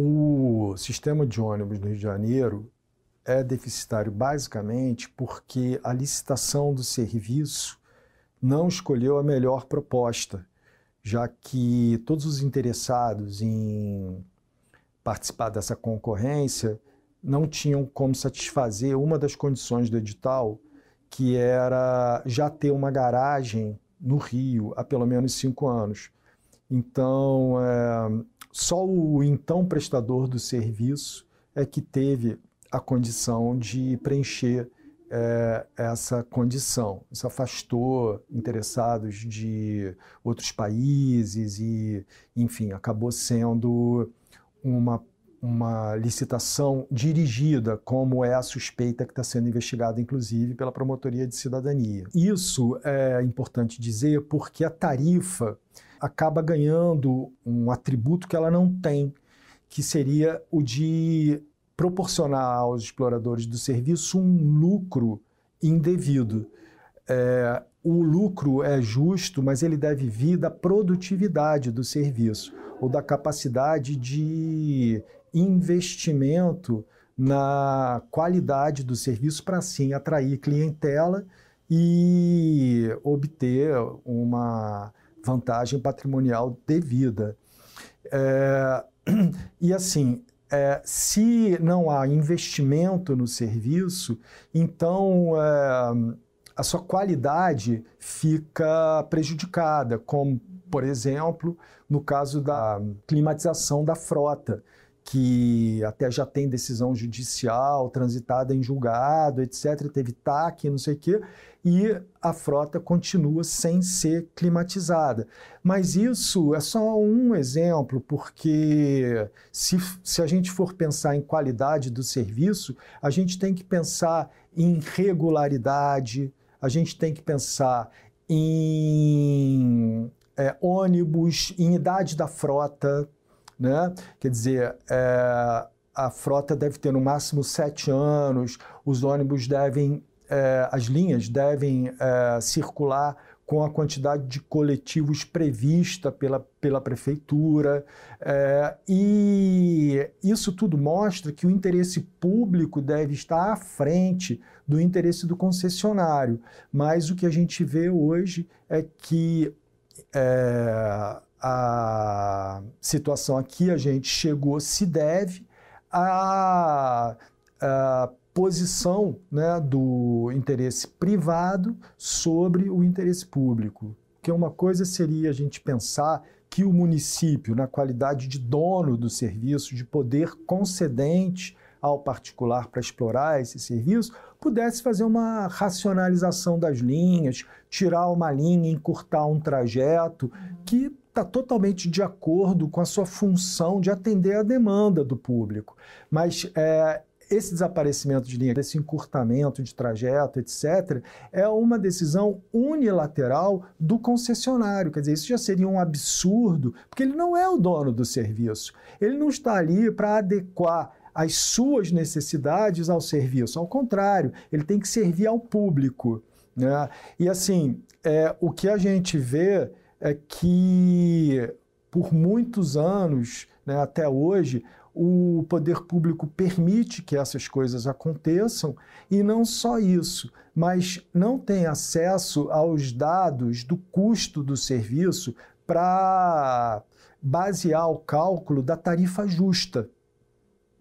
o sistema de ônibus no Rio de Janeiro é deficitário basicamente porque a licitação do serviço não escolheu a melhor proposta, já que todos os interessados em participar dessa concorrência não tinham como satisfazer uma das condições do edital, que era já ter uma garagem no Rio há pelo menos cinco anos. Então, é, só o então prestador do serviço é que teve a condição de preencher é, essa condição. Isso afastou interessados de outros países e, enfim, acabou sendo uma, uma licitação dirigida, como é a suspeita que está sendo investigada, inclusive, pela Promotoria de Cidadania. Isso é importante dizer porque a tarifa acaba ganhando um atributo que ela não tem, que seria o de proporcionar aos exploradores do serviço um lucro indevido. É, o lucro é justo, mas ele deve vir da produtividade do serviço ou da capacidade de investimento na qualidade do serviço para assim atrair clientela e obter uma vantagem patrimonial devida. É, e assim, é, se não há investimento no serviço, então é, a sua qualidade fica prejudicada, como, por exemplo, no caso da climatização da frota que até já tem decisão judicial transitada em julgado, etc. Teve TAC, não sei o quê, e a frota continua sem ser climatizada. Mas isso é só um exemplo, porque se, se a gente for pensar em qualidade do serviço, a gente tem que pensar em regularidade, a gente tem que pensar em é, ônibus, em idade da frota, né? Quer dizer, é, a frota deve ter no máximo sete anos, os ônibus devem, é, as linhas devem é, circular com a quantidade de coletivos prevista pela, pela prefeitura. É, e isso tudo mostra que o interesse público deve estar à frente do interesse do concessionário. Mas o que a gente vê hoje é que é, a situação a que a gente chegou se deve à, à posição né, do interesse privado sobre o interesse público. Porque uma coisa seria a gente pensar que o município, na qualidade de dono do serviço, de poder concedente ao particular para explorar esse serviço, pudesse fazer uma racionalização das linhas, tirar uma linha, encurtar um trajeto, que está totalmente de acordo com a sua função de atender a demanda do público. Mas é, esse desaparecimento de linha, esse encurtamento de trajeto, etc., é uma decisão unilateral do concessionário. Quer dizer, isso já seria um absurdo, porque ele não é o dono do serviço. Ele não está ali para adequar as suas necessidades ao serviço. Ao contrário, ele tem que servir ao público. Né? E assim, é, o que a gente vê é que por muitos anos, né, até hoje, o poder público permite que essas coisas aconteçam e não só isso, mas não tem acesso aos dados do custo do serviço para basear o cálculo da tarifa justa.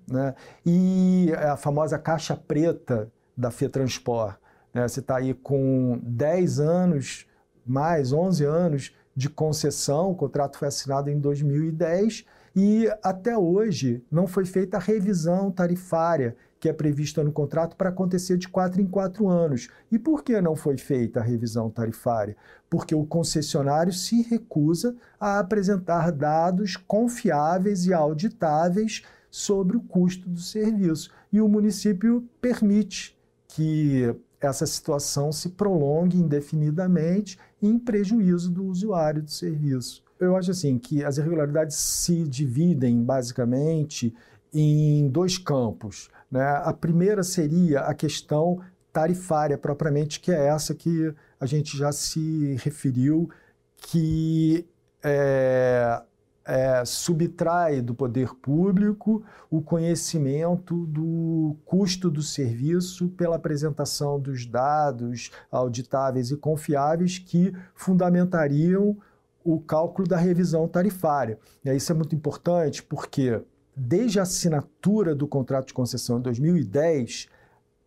Né? E a famosa caixa preta da FETransport. Né? Você está aí com 10 anos, mais 11 anos de concessão, o contrato foi assinado em 2010 e até hoje não foi feita a revisão tarifária que é prevista no contrato para acontecer de quatro em quatro anos. E por que não foi feita a revisão tarifária? Porque o concessionário se recusa a apresentar dados confiáveis e auditáveis sobre o custo do serviço. E o município permite que essa situação se prolongue indefinidamente em prejuízo do usuário do serviço. Eu acho assim que as irregularidades se dividem basicamente em dois campos. Né? A primeira seria a questão tarifária propriamente, que é essa que a gente já se referiu, que é, é, subtrai do poder público o conhecimento do custo do serviço pela apresentação dos dados auditáveis e confiáveis que fundamentariam o cálculo da revisão tarifária. E isso é muito importante porque, desde a assinatura do contrato de concessão em 2010,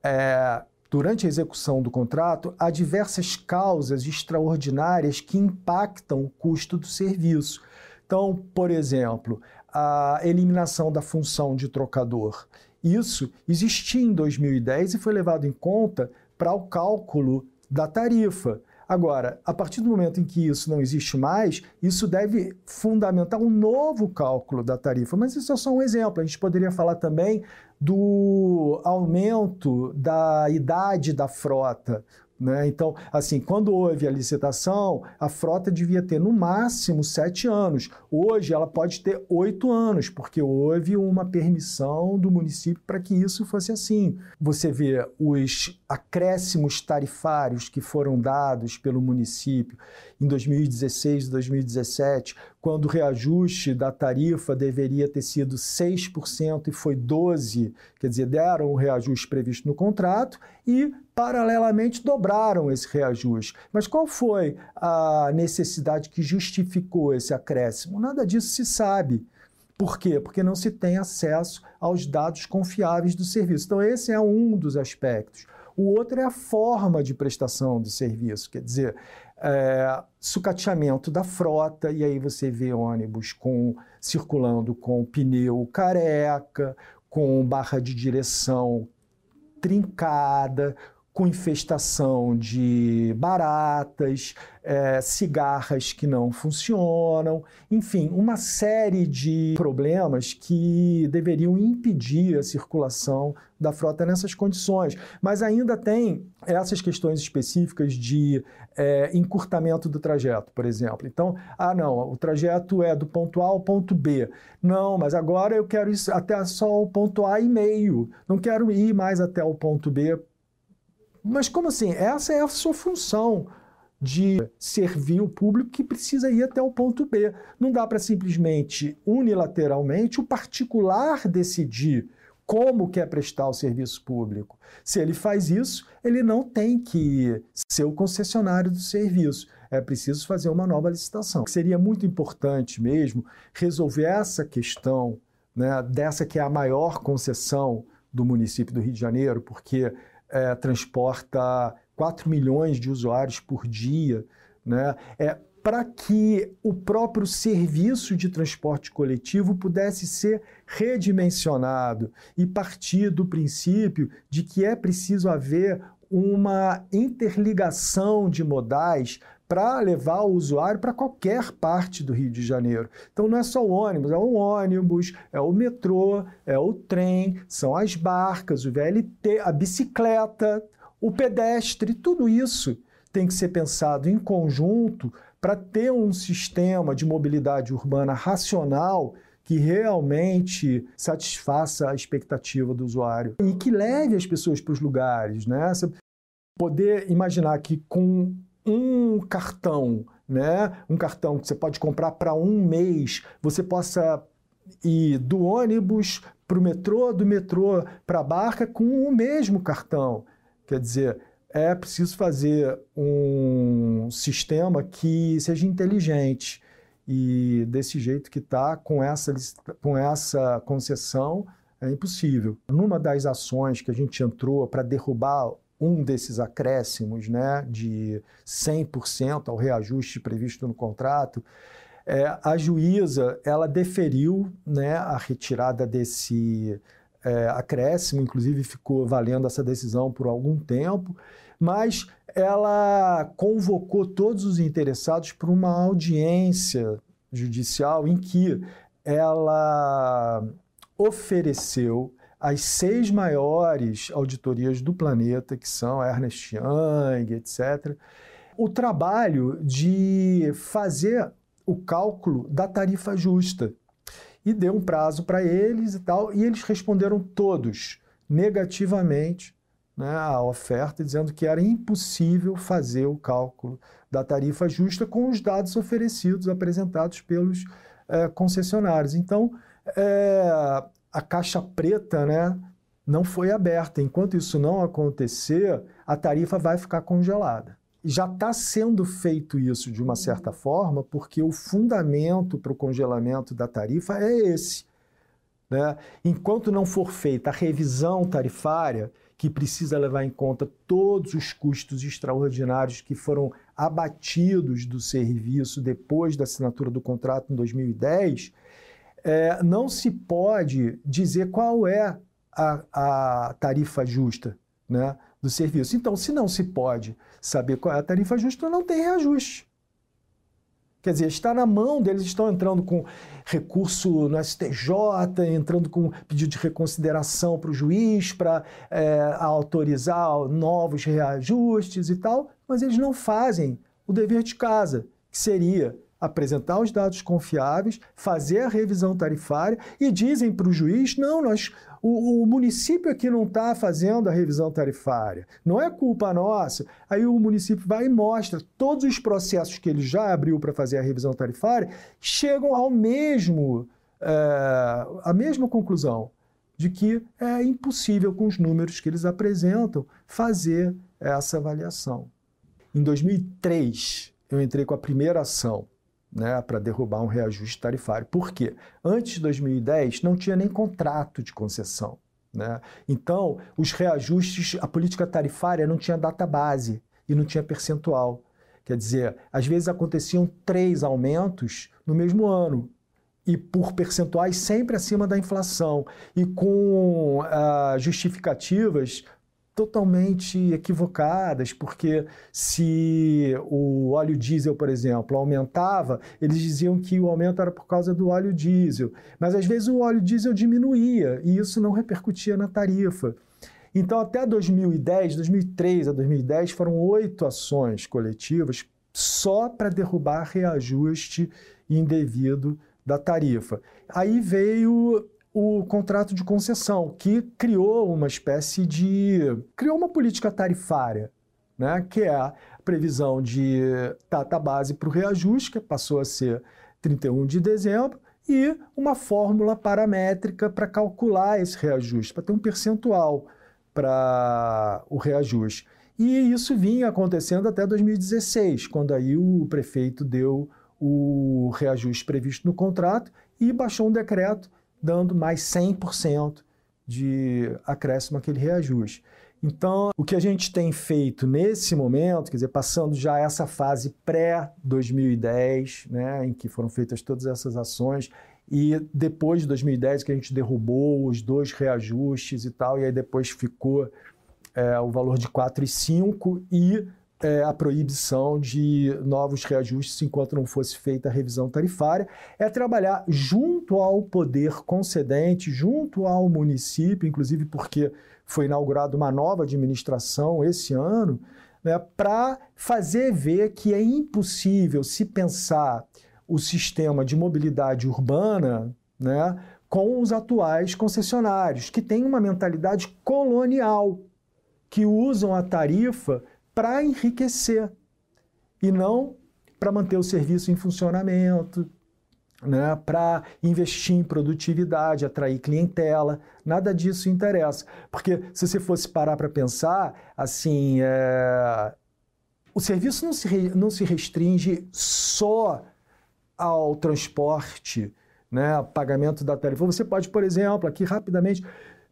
é, durante a execução do contrato, há diversas causas extraordinárias que impactam o custo do serviço. Então, por exemplo, a eliminação da função de trocador. Isso existia em 2010 e foi levado em conta para o cálculo da tarifa. Agora, a partir do momento em que isso não existe mais, isso deve fundamentar um novo cálculo da tarifa. Mas isso é só um exemplo. A gente poderia falar também do aumento da idade da frota. Né? Então, assim, quando houve a licitação, a frota devia ter no máximo sete anos. Hoje ela pode ter oito anos, porque houve uma permissão do município para que isso fosse assim. Você vê os acréscimos tarifários que foram dados pelo município em 2016 e 2017, quando o reajuste da tarifa deveria ter sido 6% e foi 12%, quer dizer, deram o reajuste previsto no contrato e, paralelamente, dobraram esse reajuste. Mas qual foi a necessidade que justificou esse acréscimo? Nada disso se sabe. Por quê? Porque não se tem acesso aos dados confiáveis do serviço. Então, esse é um dos aspectos. O outro é a forma de prestação do serviço, quer dizer, é, sucateamento da frota, e aí você vê ônibus com circulando com pneu careca, com barra de direção trincada, com infestação de baratas, é, cigarras que não funcionam, enfim, uma série de problemas que deveriam impedir a circulação da frota nessas condições. Mas ainda tem essas questões específicas de é, encurtamento do trajeto, por exemplo. Então, ah, não, o trajeto é do ponto A ao ponto B. Não, mas agora eu quero ir até só o ponto A e meio. Não quero ir mais até o ponto B mas como assim? Essa é a sua função de servir o público que precisa ir até o ponto B. Não dá para simplesmente, unilateralmente, o particular decidir como quer prestar o serviço público. Se ele faz isso, ele não tem que ser o concessionário do serviço. É preciso fazer uma nova licitação. Seria muito importante mesmo resolver essa questão né, dessa que é a maior concessão do município do Rio de Janeiro, porque é, transporta 4 milhões de usuários por dia, né? É, para que o próprio serviço de transporte coletivo pudesse ser redimensionado e partir do princípio de que é preciso haver uma interligação de modais para levar o usuário para qualquer parte do Rio de Janeiro. Então não é só o ônibus, é o ônibus, é o metrô, é o trem, são as barcas, o VLT, a bicicleta, o pedestre, tudo isso tem que ser pensado em conjunto para ter um sistema de mobilidade urbana racional que realmente satisfaça a expectativa do usuário e que leve as pessoas para os lugares, né? Poder imaginar que com um cartão, né? Um cartão que você pode comprar para um mês, você possa ir do ônibus para o metrô, do metrô para a barca com o mesmo cartão. Quer dizer, é preciso fazer um sistema que seja inteligente. E desse jeito que está, com essa, com essa concessão, é impossível. Numa das ações que a gente entrou para derrubar um desses acréscimos né, de 100% ao reajuste previsto no contrato, é, a juíza ela deferiu né, a retirada desse é, acréscimo, inclusive ficou valendo essa decisão por algum tempo, mas ela convocou todos os interessados para uma audiência judicial em que ela ofereceu as seis maiores auditorias do planeta, que são Ernest Young, etc., o trabalho de fazer o cálculo da tarifa justa. E deu um prazo para eles e tal, e eles responderam todos negativamente né, à oferta, dizendo que era impossível fazer o cálculo da tarifa justa com os dados oferecidos, apresentados pelos é, concessionários. Então, é, a caixa preta né, não foi aberta. Enquanto isso não acontecer, a tarifa vai ficar congelada. Já está sendo feito isso de uma certa forma, porque o fundamento para o congelamento da tarifa é esse. Né? Enquanto não for feita a revisão tarifária, que precisa levar em conta todos os custos extraordinários que foram abatidos do serviço depois da assinatura do contrato em 2010, é, não se pode dizer qual é a, a tarifa justa né, do serviço. Então, se não se pode saber qual é a tarifa justa, não tem reajuste. Quer dizer, está na mão deles, estão entrando com recurso no STJ, entrando com pedido de reconsideração para o juiz para é, autorizar novos reajustes e tal, mas eles não fazem o dever de casa, que seria apresentar os dados confiáveis, fazer a revisão tarifária e dizem para o juiz: não, nós, o, o município aqui não está fazendo a revisão tarifária, não é culpa nossa. Aí o município vai e mostra todos os processos que ele já abriu para fazer a revisão tarifária, chegam ao mesmo, é, a mesma conclusão de que é impossível, com os números que eles apresentam, fazer essa avaliação. Em 2003, eu entrei com a primeira ação né, para derrubar um reajuste tarifário. Por quê? Antes de 2010 não tinha nem contrato de concessão. Né? Então, os reajustes, a política tarifária não tinha data base e não tinha percentual. Quer dizer, às vezes aconteciam três aumentos no mesmo ano, e por percentuais sempre acima da inflação, e com uh, justificativas totalmente equivocadas, porque se o óleo diesel, por exemplo, aumentava, eles diziam que o aumento era por causa do óleo diesel, mas às vezes o óleo diesel diminuía e isso não repercutia na tarifa. Então, até 2010, 2003 a 2010, foram oito ações coletivas só para derrubar reajuste indevido da tarifa. Aí veio o contrato de concessão, que criou uma espécie de. criou uma política tarifária, né, que é a previsão de data base para o reajuste, que passou a ser 31 de dezembro, e uma fórmula paramétrica para calcular esse reajuste, para ter um percentual para o reajuste. E isso vinha acontecendo até 2016, quando aí o prefeito deu o reajuste previsto no contrato e baixou um decreto dando mais 100% de acréscimo àquele reajuste. Então, o que a gente tem feito nesse momento, quer dizer, passando já essa fase pré-2010, né, em que foram feitas todas essas ações, e depois de 2010 que a gente derrubou os dois reajustes e tal, e aí depois ficou é, o valor de 4,5 e é, a proibição de novos reajustes enquanto não fosse feita a revisão tarifária, é trabalhar junto ao poder concedente, junto ao município, inclusive porque foi inaugurada uma nova administração esse ano, né, para fazer ver que é impossível se pensar o sistema de mobilidade urbana né, com os atuais concessionários, que têm uma mentalidade colonial, que usam a tarifa para enriquecer e não para manter o serviço em funcionamento, né, para investir em produtividade, atrair clientela, nada disso interessa. Porque se você fosse parar para pensar, assim, é... o serviço não se, não se restringe só ao transporte, né, pagamento da tarifa. Você pode, por exemplo, aqui rapidamente,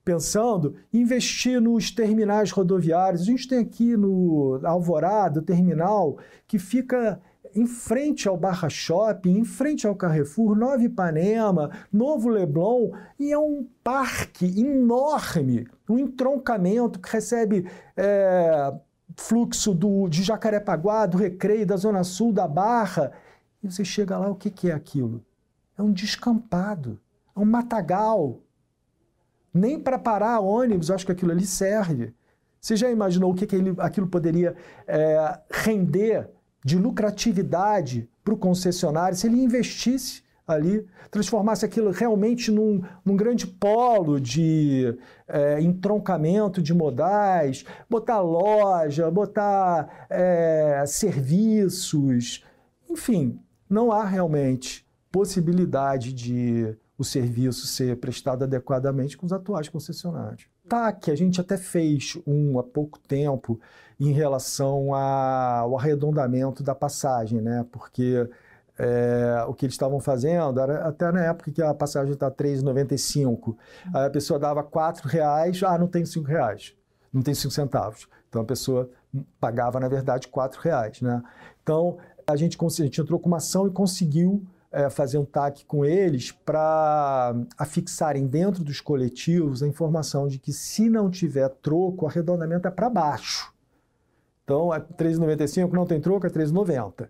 pensando investir nos terminais rodoviários. A gente tem aqui no Alvorada, o terminal, que fica em frente ao Barra Shopping, em frente ao Carrefour, Nova Ipanema, Novo Leblon, e é um parque enorme, um entroncamento que recebe é, fluxo do, de Jacarepaguá, do Recreio, da Zona Sul, da Barra. E você chega lá, o que, que é aquilo? É um descampado, é um matagal, nem para parar ônibus, acho que aquilo ali serve. Você já imaginou o que, que ele, aquilo poderia é, render de lucratividade para o concessionário se ele investisse ali, transformasse aquilo realmente num, num grande polo de é, entroncamento de modais, botar loja, botar é, serviços, enfim, não há realmente possibilidade de o serviço ser prestado adequadamente com os atuais concessionários. Tá, que a gente até fez um há pouco tempo em relação ao arredondamento da passagem, né? Porque é, o que eles estavam fazendo era até na época que a passagem está R$ 3,95, aí a pessoa dava R$ reais, ah, não tem R$ reais, não tem 5 centavos. Então a pessoa pagava, na verdade, R$ reais, né? Então a gente, a gente entrou com uma ação e conseguiu é, fazer um TAC com eles para afixarem dentro dos coletivos a informação de que se não tiver troco, o arredondamento é para baixo. Então, é 3,95, não tem troco, é 3,90.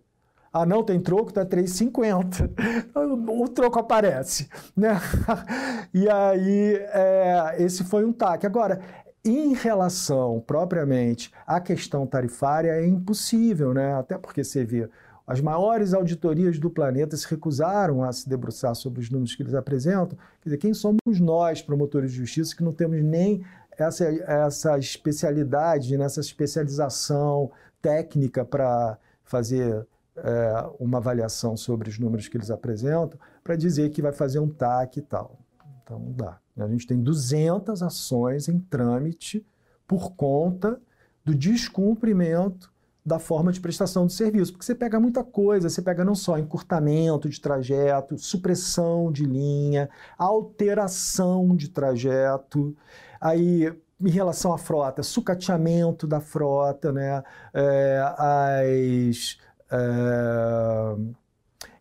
Ah, não tem troco, tá 3,50. O troco aparece, né? E aí, é, esse foi um TAC. Agora, em relação propriamente à questão tarifária, é impossível, né? Até porque você vê as maiores auditorias do planeta se recusaram a se debruçar sobre os números que eles apresentam. Quer dizer, quem somos nós, promotores de justiça, que não temos nem essa, essa especialidade, nessa especialização técnica para fazer é, uma avaliação sobre os números que eles apresentam, para dizer que vai fazer um TAC e tal. Então, não dá. A gente tem 200 ações em trâmite por conta do descumprimento da forma de prestação de serviço, porque você pega muita coisa, você pega não só encurtamento de trajeto, supressão de linha, alteração de trajeto, aí em relação à frota, sucateamento da frota, né, é, as, é,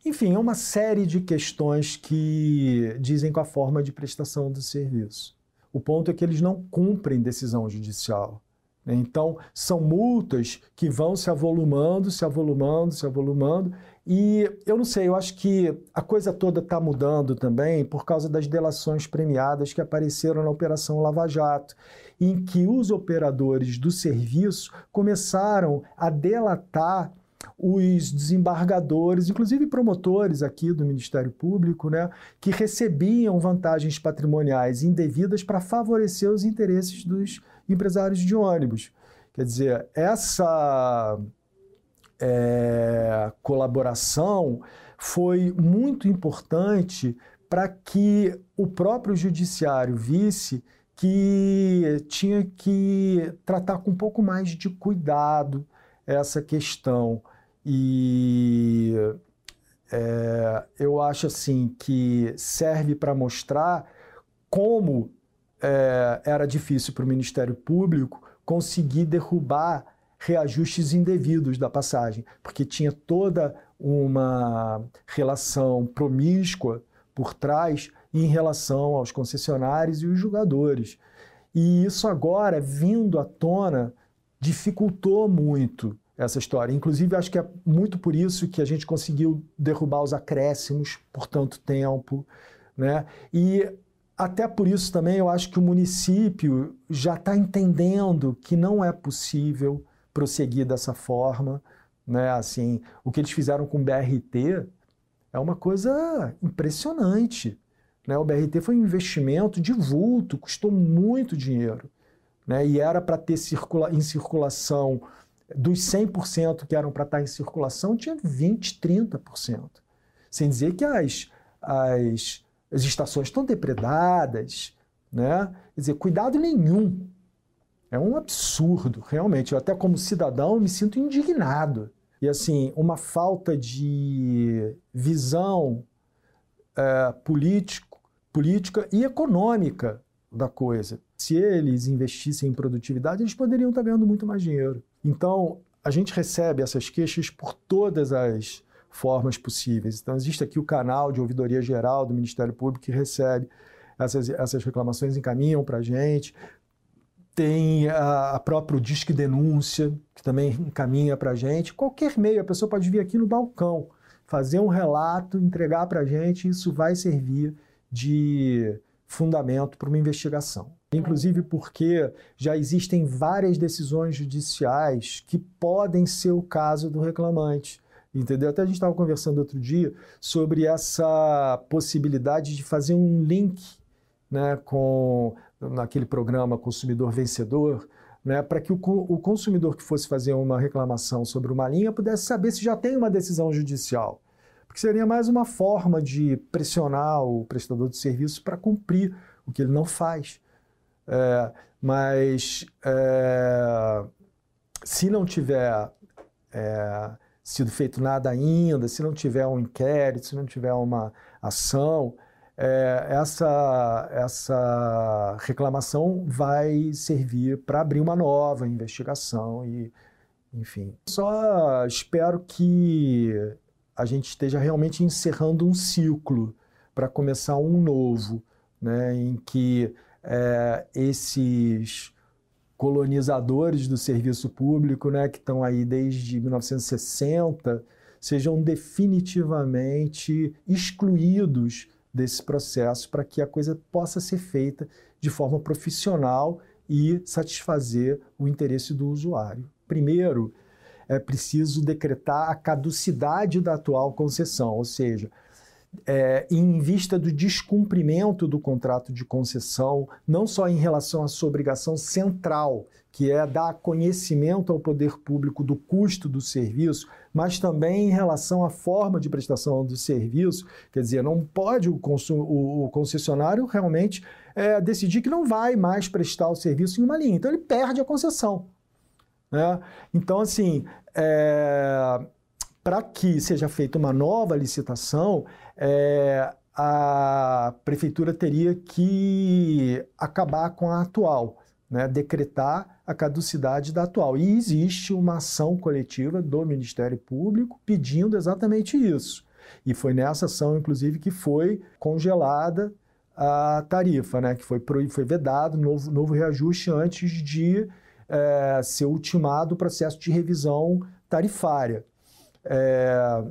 enfim, é uma série de questões que dizem com a forma de prestação do serviço. O ponto é que eles não cumprem decisão judicial. Né? Então, são multas que vão se avolumando, se avolumando, se avolumando. E eu não sei, eu acho que a coisa toda está mudando também por causa das delações premiadas que apareceram na Operação Lava Jato, em que os operadores do serviço começaram a delatar os desembargadores, inclusive promotores aqui do Ministério Público, né, que recebiam vantagens patrimoniais indevidas para favorecer os interesses dos empresários de ônibus. Quer dizer, essa é, colaboração foi muito importante para que o próprio judiciário visse que tinha que tratar com um pouco mais de cuidado essa questão. E é, eu acho assim que serve para mostrar como é, era difícil para o Ministério Público conseguir derrubar reajustes indevidos da passagem, porque tinha toda uma relação promíscua por trás em relação aos concessionários e os jogadores. E isso agora, vindo à tona, dificultou muito essa história. Inclusive, acho que é muito por isso que a gente conseguiu derrubar os acréscimos por tanto tempo. Né? E até por isso também eu acho que o município já está entendendo que não é possível prosseguir dessa forma, né? Assim, o que eles fizeram com o BRT é uma coisa impressionante, né? O BRT foi um investimento de vulto, custou muito dinheiro, né? E era para ter circula em circulação dos 100% que eram para estar tá em circulação, tinha 20, 30%. Sem dizer que as, as as estações estão depredadas, né? Quer dizer, cuidado nenhum. É um absurdo, realmente. Eu até como cidadão me sinto indignado. E assim, uma falta de visão é, político, política e econômica da coisa. Se eles investissem em produtividade, eles poderiam estar ganhando muito mais dinheiro. Então, a gente recebe essas queixas por todas as formas possíveis. Então, existe aqui o canal de ouvidoria geral do Ministério Público que recebe essas, essas reclamações, encaminham para a gente. Tem a, a própria Disque Denúncia, que também encaminha para a gente. Qualquer meio, a pessoa pode vir aqui no balcão, fazer um relato, entregar para a gente, isso vai servir de fundamento para uma investigação. Inclusive porque já existem várias decisões judiciais que podem ser o caso do reclamante. Entendeu? Até a gente estava conversando outro dia sobre essa possibilidade de fazer um link né, com naquele programa Consumidor Vencedor, né, para que o, o consumidor que fosse fazer uma reclamação sobre uma linha pudesse saber se já tem uma decisão judicial. Porque seria mais uma forma de pressionar o prestador de serviço para cumprir o que ele não faz. É, mas é, se não tiver é, sido feito nada ainda, se não tiver um inquérito, se não tiver uma ação, é, essa, essa reclamação vai servir para abrir uma nova investigação e, enfim. Só espero que a gente esteja realmente encerrando um ciclo para começar um novo, né, em que é, esses colonizadores do serviço público, né, que estão aí desde 1960, sejam definitivamente excluídos desse processo para que a coisa possa ser feita de forma profissional e satisfazer o interesse do usuário. Primeiro, é preciso decretar a caducidade da atual concessão, ou seja, é, em vista do descumprimento do contrato de concessão, não só em relação à sua obrigação central, que é dar conhecimento ao poder público do custo do serviço, mas também em relação à forma de prestação do serviço. Quer dizer, não pode o, o, o concessionário realmente é, decidir que não vai mais prestar o serviço em uma linha. Então, ele perde a concessão. Né? Então, assim, é, para que seja feita uma nova licitação, é, a prefeitura teria que acabar com a atual, né, decretar a caducidade da atual. E existe uma ação coletiva do Ministério Público pedindo exatamente isso. E foi nessa ação, inclusive, que foi congelada a tarifa, né, que foi, foi vedado novo, novo reajuste antes de é, ser ultimado o processo de revisão tarifária. É,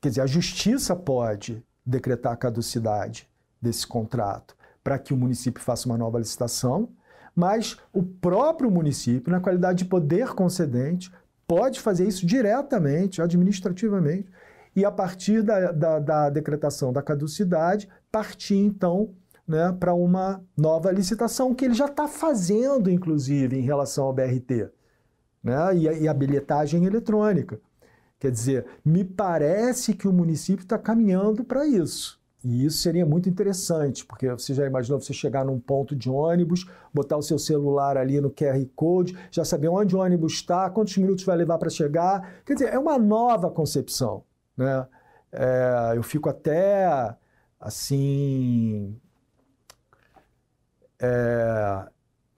Quer dizer, a justiça pode decretar a caducidade desse contrato para que o município faça uma nova licitação, mas o próprio município, na qualidade de poder concedente, pode fazer isso diretamente, administrativamente, e a partir da, da, da decretação da caducidade, partir então né, para uma nova licitação, que ele já está fazendo, inclusive, em relação ao BRT né, e, a, e a bilhetagem eletrônica. Quer dizer, me parece que o município está caminhando para isso. E isso seria muito interessante, porque você já imaginou você chegar num ponto de ônibus, botar o seu celular ali no QR Code, já saber onde o ônibus está, quantos minutos vai levar para chegar. Quer dizer, é uma nova concepção. Né? É, eu fico até assim. É,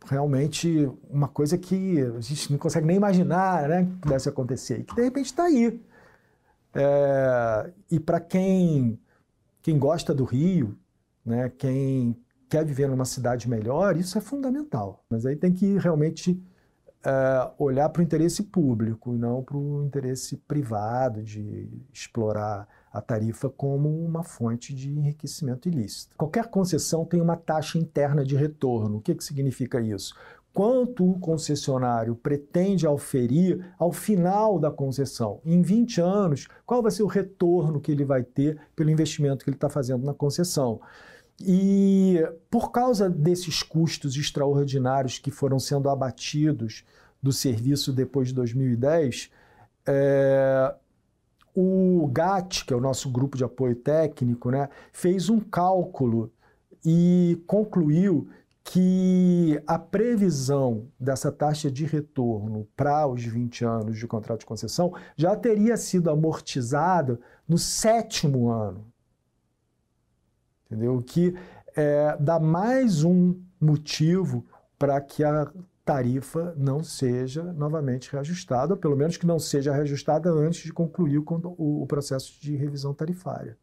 realmente uma coisa que a gente não consegue nem imaginar né, que pudesse acontecer e que de repente está aí. É, e para quem, quem gosta do Rio, né, quem quer viver numa cidade melhor, isso é fundamental. Mas aí tem que realmente é, olhar para o interesse público e não para o interesse privado de explorar a tarifa como uma fonte de enriquecimento ilícito. Qualquer concessão tem uma taxa interna de retorno. O que, que significa isso? Quanto o concessionário pretende auferir ao final da concessão? Em 20 anos, qual vai ser o retorno que ele vai ter pelo investimento que ele está fazendo na concessão? E por causa desses custos extraordinários que foram sendo abatidos do serviço depois de 2010, é, o GAT, que é o nosso grupo de apoio técnico, né, fez um cálculo e concluiu que a previsão dessa taxa de retorno para os 20 anos de contrato de concessão já teria sido amortizada no sétimo ano. Entendeu? O que é, dá mais um motivo para que a tarifa não seja novamente reajustada, ou pelo menos que não seja reajustada antes de concluir o processo de revisão tarifária.